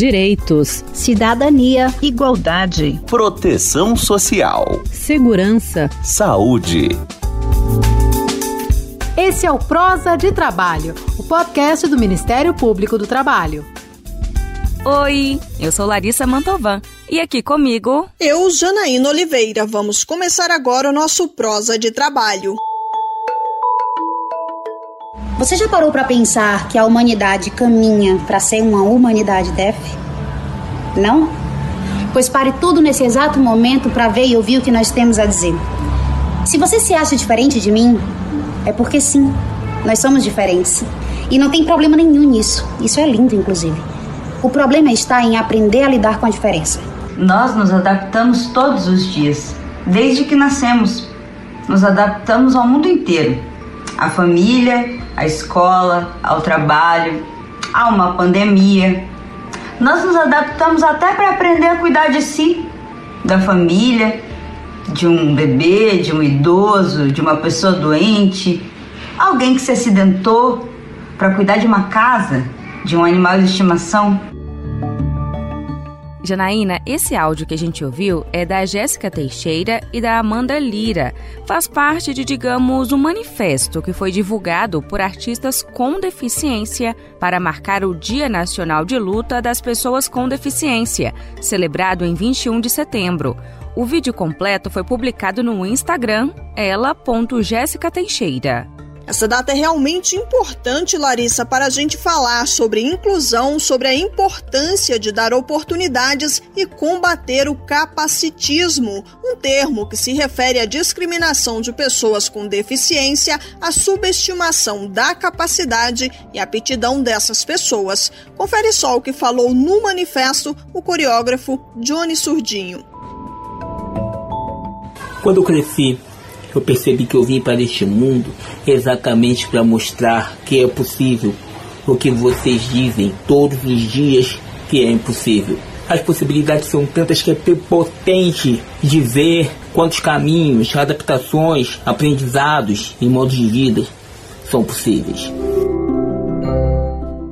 direitos, cidadania, igualdade, proteção social, segurança, saúde. Esse é o Prosa de Trabalho, o podcast do Ministério Público do Trabalho. Oi, eu sou Larissa Mantovan e aqui comigo. Eu, Janaína Oliveira. Vamos começar agora o nosso Prosa de Trabalho. Você já parou para pensar que a humanidade caminha para ser uma humanidade def? Não? Pois pare tudo nesse exato momento para ver e ouvir o que nós temos a dizer. Se você se acha diferente de mim, é porque sim, nós somos diferentes. E não tem problema nenhum nisso. Isso é lindo, inclusive. O problema está em aprender a lidar com a diferença. Nós nos adaptamos todos os dias, desde que nascemos. Nos adaptamos ao mundo inteiro: à família, à escola, ao trabalho, a uma pandemia. Nós nos adaptamos até para aprender a cuidar de si, da família, de um bebê, de um idoso, de uma pessoa doente, alguém que se acidentou, para cuidar de uma casa, de um animal de estimação. Janaína, esse áudio que a gente ouviu é da Jéssica Teixeira e da Amanda Lira. Faz parte de, digamos, um manifesto que foi divulgado por artistas com deficiência para marcar o Dia Nacional de Luta das Pessoas com Deficiência, celebrado em 21 de setembro. O vídeo completo foi publicado no Instagram ela.jéssicateixeira. Essa data é realmente importante, Larissa, para a gente falar sobre inclusão, sobre a importância de dar oportunidades e combater o capacitismo, um termo que se refere à discriminação de pessoas com deficiência, à subestimação da capacidade e aptidão dessas pessoas. Confere só o que falou no manifesto o coreógrafo Johnny Surdinho. Quando eu cresci, eu percebi que eu vim para este mundo exatamente para mostrar que é possível o que vocês dizem todos os dias que é impossível. As possibilidades são tantas que é potente de ver quantos caminhos, adaptações, aprendizados e modos de vida são possíveis.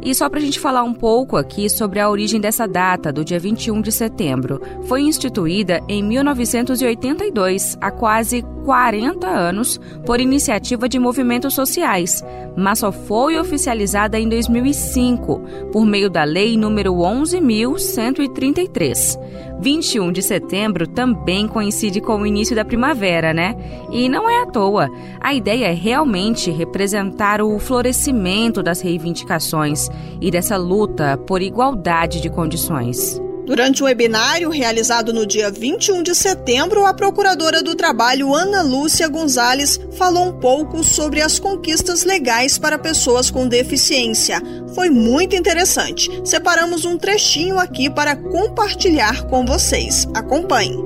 E só para a gente falar um pouco aqui sobre a origem dessa data, do dia 21 de setembro. Foi instituída em 1982, há quase 40 anos, por iniciativa de movimentos sociais, mas só foi oficializada em 2005, por meio da Lei número 11.133. 21 de setembro também coincide com o início da primavera, né? E não é à toa. A ideia é realmente representar o florescimento das reivindicações e dessa luta por igualdade de condições. Durante o webinário realizado no dia 21 de setembro, a Procuradora do Trabalho, Ana Lúcia Gonzalez, falou um pouco sobre as conquistas legais para pessoas com deficiência. Foi muito interessante. Separamos um trechinho aqui para compartilhar com vocês. Acompanhe.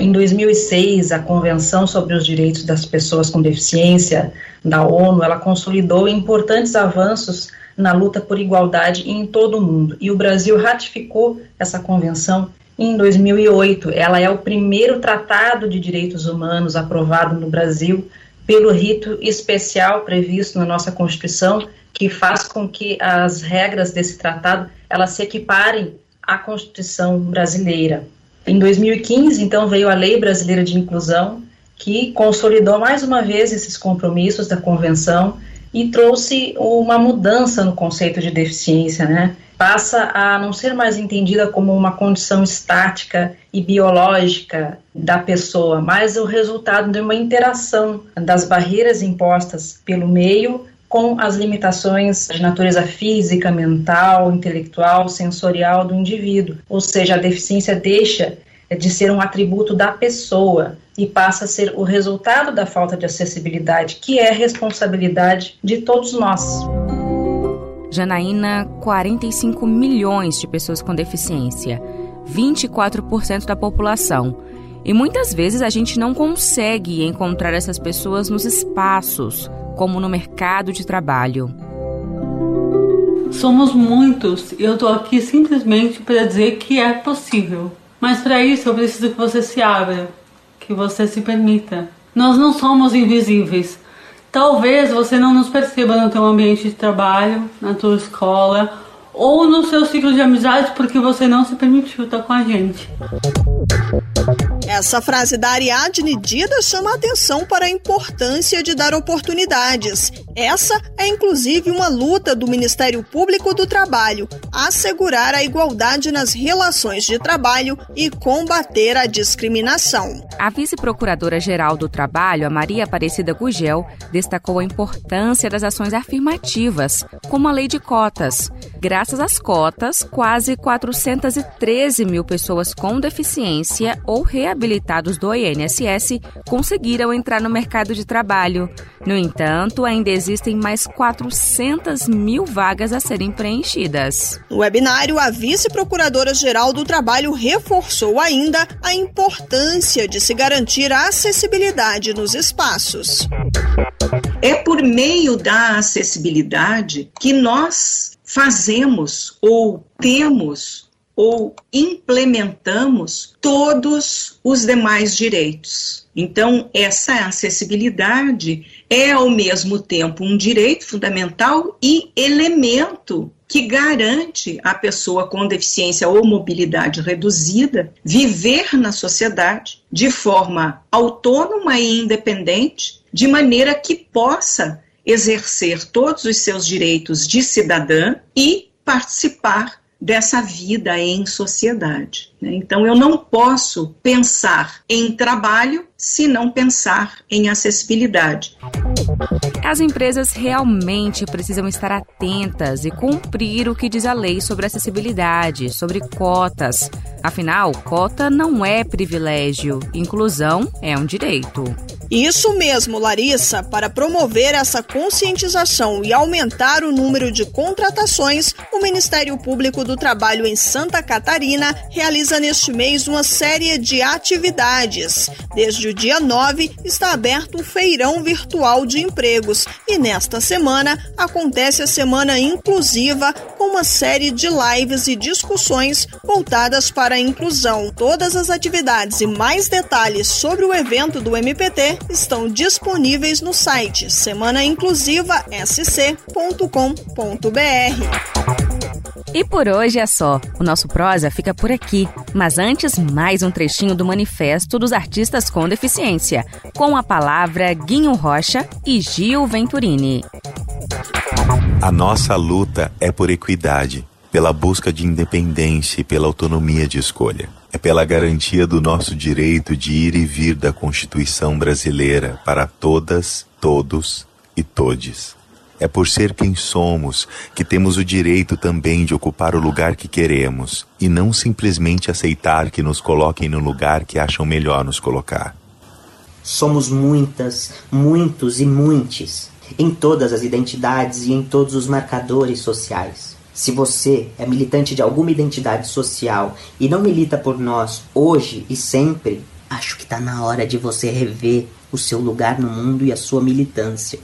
Em 2006, a Convenção sobre os Direitos das Pessoas com Deficiência da ONU, ela consolidou importantes avanços na luta por igualdade em todo o mundo. E o Brasil ratificou essa convenção em 2008. Ela é o primeiro tratado de direitos humanos aprovado no Brasil pelo rito especial previsto na nossa Constituição, que faz com que as regras desse tratado elas se equiparem à Constituição brasileira. Em 2015, então, veio a Lei Brasileira de Inclusão, que consolidou mais uma vez esses compromissos da convenção e trouxe uma mudança no conceito de deficiência, né? Passa a não ser mais entendida como uma condição estática e biológica da pessoa, mas o resultado de uma interação das barreiras impostas pelo meio com as limitações de natureza física, mental, intelectual, sensorial do indivíduo. Ou seja, a deficiência deixa de ser um atributo da pessoa e passa a ser o resultado da falta de acessibilidade, que é responsabilidade de todos nós. Janaína, 45 milhões de pessoas com deficiência, 24% da população. E muitas vezes a gente não consegue encontrar essas pessoas nos espaços, como no mercado de trabalho. Somos muitos e eu estou aqui simplesmente para dizer que é possível. Mas para isso eu preciso que você se abra, que você se permita. Nós não somos invisíveis. Talvez você não nos perceba no teu ambiente de trabalho, na tua escola ou no seu ciclo de amizade porque você não se permitiu estar com a gente. Essa frase da Ariadne Dida chama a atenção para a importância de dar oportunidades. Essa é inclusive uma luta do Ministério Público do Trabalho, assegurar a igualdade nas relações de trabalho e combater a discriminação. A vice-procuradora-geral do Trabalho, a Maria Aparecida Gugel, destacou a importância das ações afirmativas, como a lei de cotas. Graças às cotas, quase 413 mil pessoas com deficiência ou reabilitados do INSS conseguiram entrar no mercado de trabalho. No entanto, ainda existem mais 400 mil vagas a serem preenchidas. No webinário, a vice-procuradora-geral do Trabalho reforçou ainda a importância de se garantir a acessibilidade nos espaços. É por meio da acessibilidade que nós fazemos ou temos ou implementamos todos os demais direitos. Então, essa acessibilidade é ao mesmo tempo um direito fundamental e elemento que garante à pessoa com deficiência ou mobilidade reduzida viver na sociedade de forma autônoma e independente, de maneira que possa exercer todos os seus direitos de cidadã e participar dessa vida em sociedade. Né? Então, eu não posso pensar em trabalho se não pensar em acessibilidade. As empresas realmente precisam estar atentas e cumprir o que diz a lei sobre acessibilidade, sobre cotas. Afinal, cota não é privilégio, inclusão é um direito. Isso mesmo, Larissa. Para promover essa conscientização e aumentar o número de contratações, o Ministério Público do Trabalho em Santa Catarina realiza neste mês uma série de atividades. Desde o dia 9 está aberto o Feirão Virtual de Empregos e nesta semana acontece a Semana Inclusiva com uma série de lives e discussões voltadas para a inclusão. Todas as atividades e mais detalhes sobre o evento do MPT estão disponíveis no site semanaInclusiva.sc.com.br. E por hoje é só. O nosso prosa fica por aqui. Mas antes, mais um trechinho do Manifesto dos Artistas com Deficiência, com a palavra Guinho Rocha e Gil Venturini. A nossa luta é por equidade, pela busca de independência e pela autonomia de escolha. É pela garantia do nosso direito de ir e vir da Constituição brasileira para todas, todos e todes. É por ser quem somos que temos o direito também de ocupar o lugar que queremos e não simplesmente aceitar que nos coloquem no lugar que acham melhor nos colocar. Somos muitas, muitos e muites, em todas as identidades e em todos os marcadores sociais. Se você é militante de alguma identidade social e não milita por nós hoje e sempre, acho que está na hora de você rever o seu lugar no mundo e a sua militância.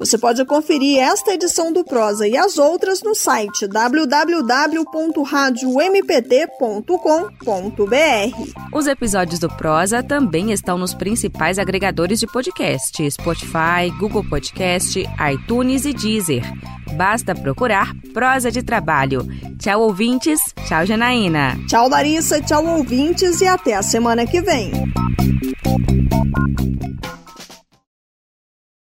Você pode conferir esta edição do Prosa e as outras no site www.radiompt.com.br. Os episódios do Prosa também estão nos principais agregadores de podcast: Spotify, Google Podcast, iTunes e Deezer. Basta procurar Prosa de Trabalho. Tchau, ouvintes. Tchau, Janaína. Tchau, Larissa. Tchau, ouvintes. E até a semana que vem.